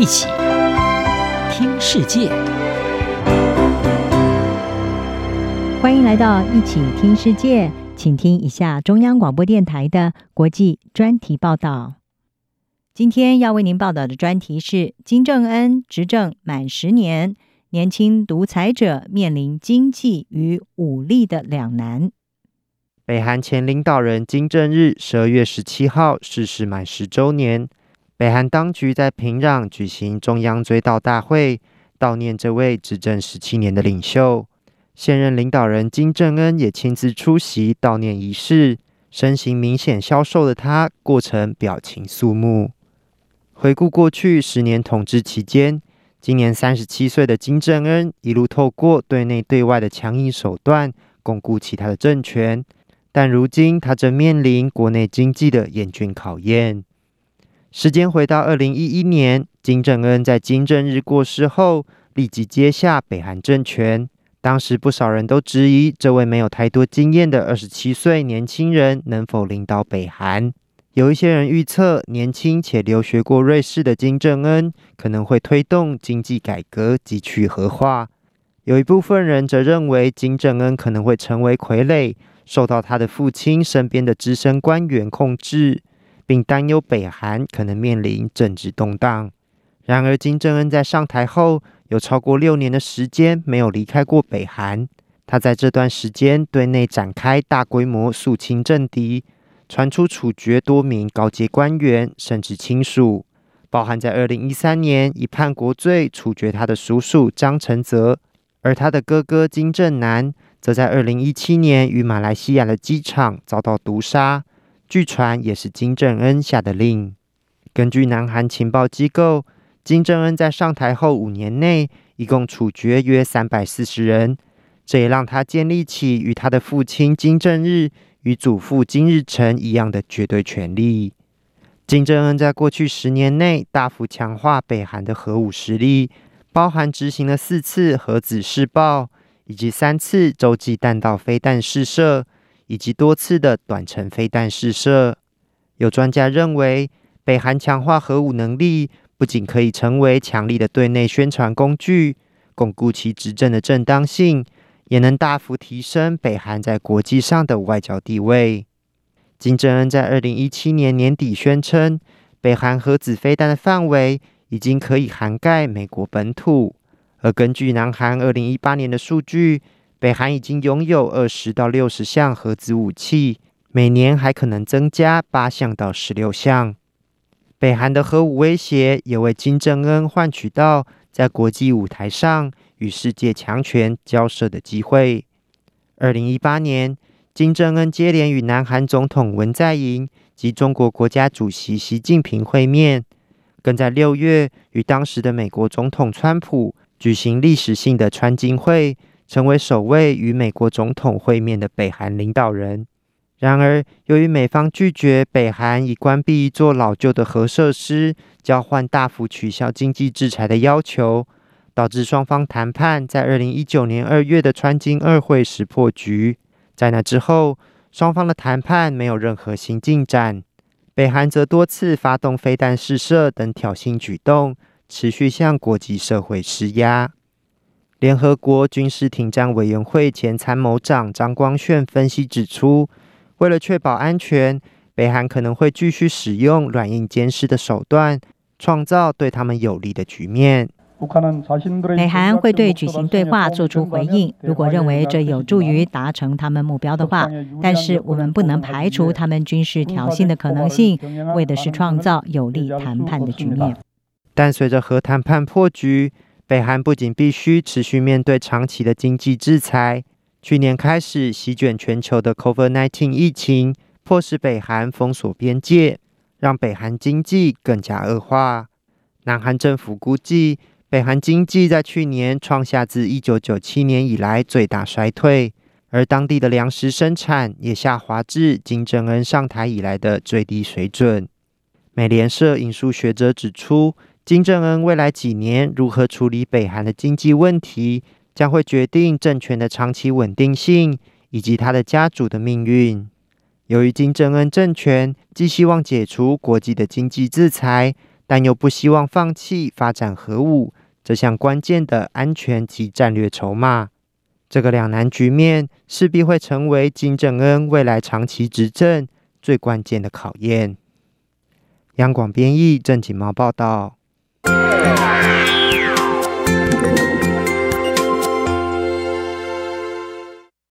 一起听世界，欢迎来到一起听世界，请听一下中央广播电台的国际专题报道。今天要为您报道的专题是：金正恩执政满十年，年轻独裁者面临经济与武力的两难。北韩前领导人金正日十二月十七号逝世满十周年，北韩当局在平壤举行中央追悼大会，悼念这位执政十七年的领袖。现任领导人金正恩也亲自出席悼念仪式，身形明显消瘦的他过程表情肃穆。回顾过去十年统治期间，今年三十七岁的金正恩一路透过对内对外的强硬手段，巩固其他的政权。但如今，他正面临国内经济的严峻考验。时间回到二零一一年，金正恩在金正日过世后，立即接下北韩政权。当时不少人都质疑，这位没有太多经验的二十七岁年轻人能否领导北韩。有一些人预测，年轻且留学过瑞士的金正恩可能会推动经济改革及去核化。有一部分人则认为，金正恩可能会成为傀儡。受到他的父亲身边的资深官员控制，并担忧北韩可能面临政治动荡。然而，金正恩在上台后有超过六年的时间没有离开过北韩。他在这段时间对内展开大规模肃清政敌，传出处决多名高阶官员甚至亲属，包含在二零一三年以叛国罪处决他的叔叔张承泽，而他的哥哥金正男。则在二零一七年于马来西亚的机场遭到毒杀，据传也是金正恩下的令。根据南韩情报机构，金正恩在上台后五年内，一共处决约三百四十人，这也让他建立起与他的父亲金正日与祖父金日成一样的绝对权力。金正恩在过去十年内大幅强化北韩的核武实力，包含执行了四次核子试爆。以及三次洲际弹道飞弹试射，以及多次的短程飞弹试射。有专家认为，北韩强化核武能力，不仅可以成为强力的对内宣传工具，巩固其执政的正当性，也能大幅提升北韩在国际上的外交地位。金正恩在二零一七年年底宣称，北韩核子飞弹的范围已经可以涵盖美国本土。而根据南韩二零一八年的数据，北韩已经拥有二十到六十项核子武器，每年还可能增加八项到十六项。北韩的核武威胁也为金正恩换取到在国际舞台上与世界强权交涉的机会。二零一八年，金正恩接连与南韩总统文在寅及中国国家主席习近平会面，更在六月与当时的美国总统川普。举行历史性的川金会，成为首位与美国总统会面的北韩领导人。然而，由于美方拒绝北韩以关闭一座老旧的核设施交换大幅取消经济制裁的要求，导致双方谈判在二零一九年二月的川金二会时破局。在那之后，双方的谈判没有任何新进展。北韩则多次发动飞弹试射等挑衅举动。持续向国际社会施压。联合国军事停战委员会前参谋长张光炫分析指出，为了确保安全，北韩可能会继续使用软硬兼施的手段，创造对他们有利的局面。北韩会对举行对话做出回应，如果认为这有助于达成他们目标的话。但是我们不能排除他们军事挑衅的可能性，为的是创造有利谈判的局面。但随着核谈判破局，北韩不仅必须持续面对长期的经济制裁，去年开始席卷全球的 COVID-19 疫情，迫使北韩封锁边界，让北韩经济更加恶化。南韩政府估计，北韩经济在去年创下自1997年以来最大衰退，而当地的粮食生产也下滑至金正恩上台以来的最低水准。美联社引述学者指出，金正恩未来几年如何处理北韩的经济问题将会决定政权的长期稳定性以及他的家族的命运。由于金正恩政权既希望解除国际的经济制裁但又不希望放弃发展核武这项关键的安全及战略筹码。这个两难局面势必会成为金正恩未来长期执政最关键的考验。央广编译郑锦茂报道。Yeah.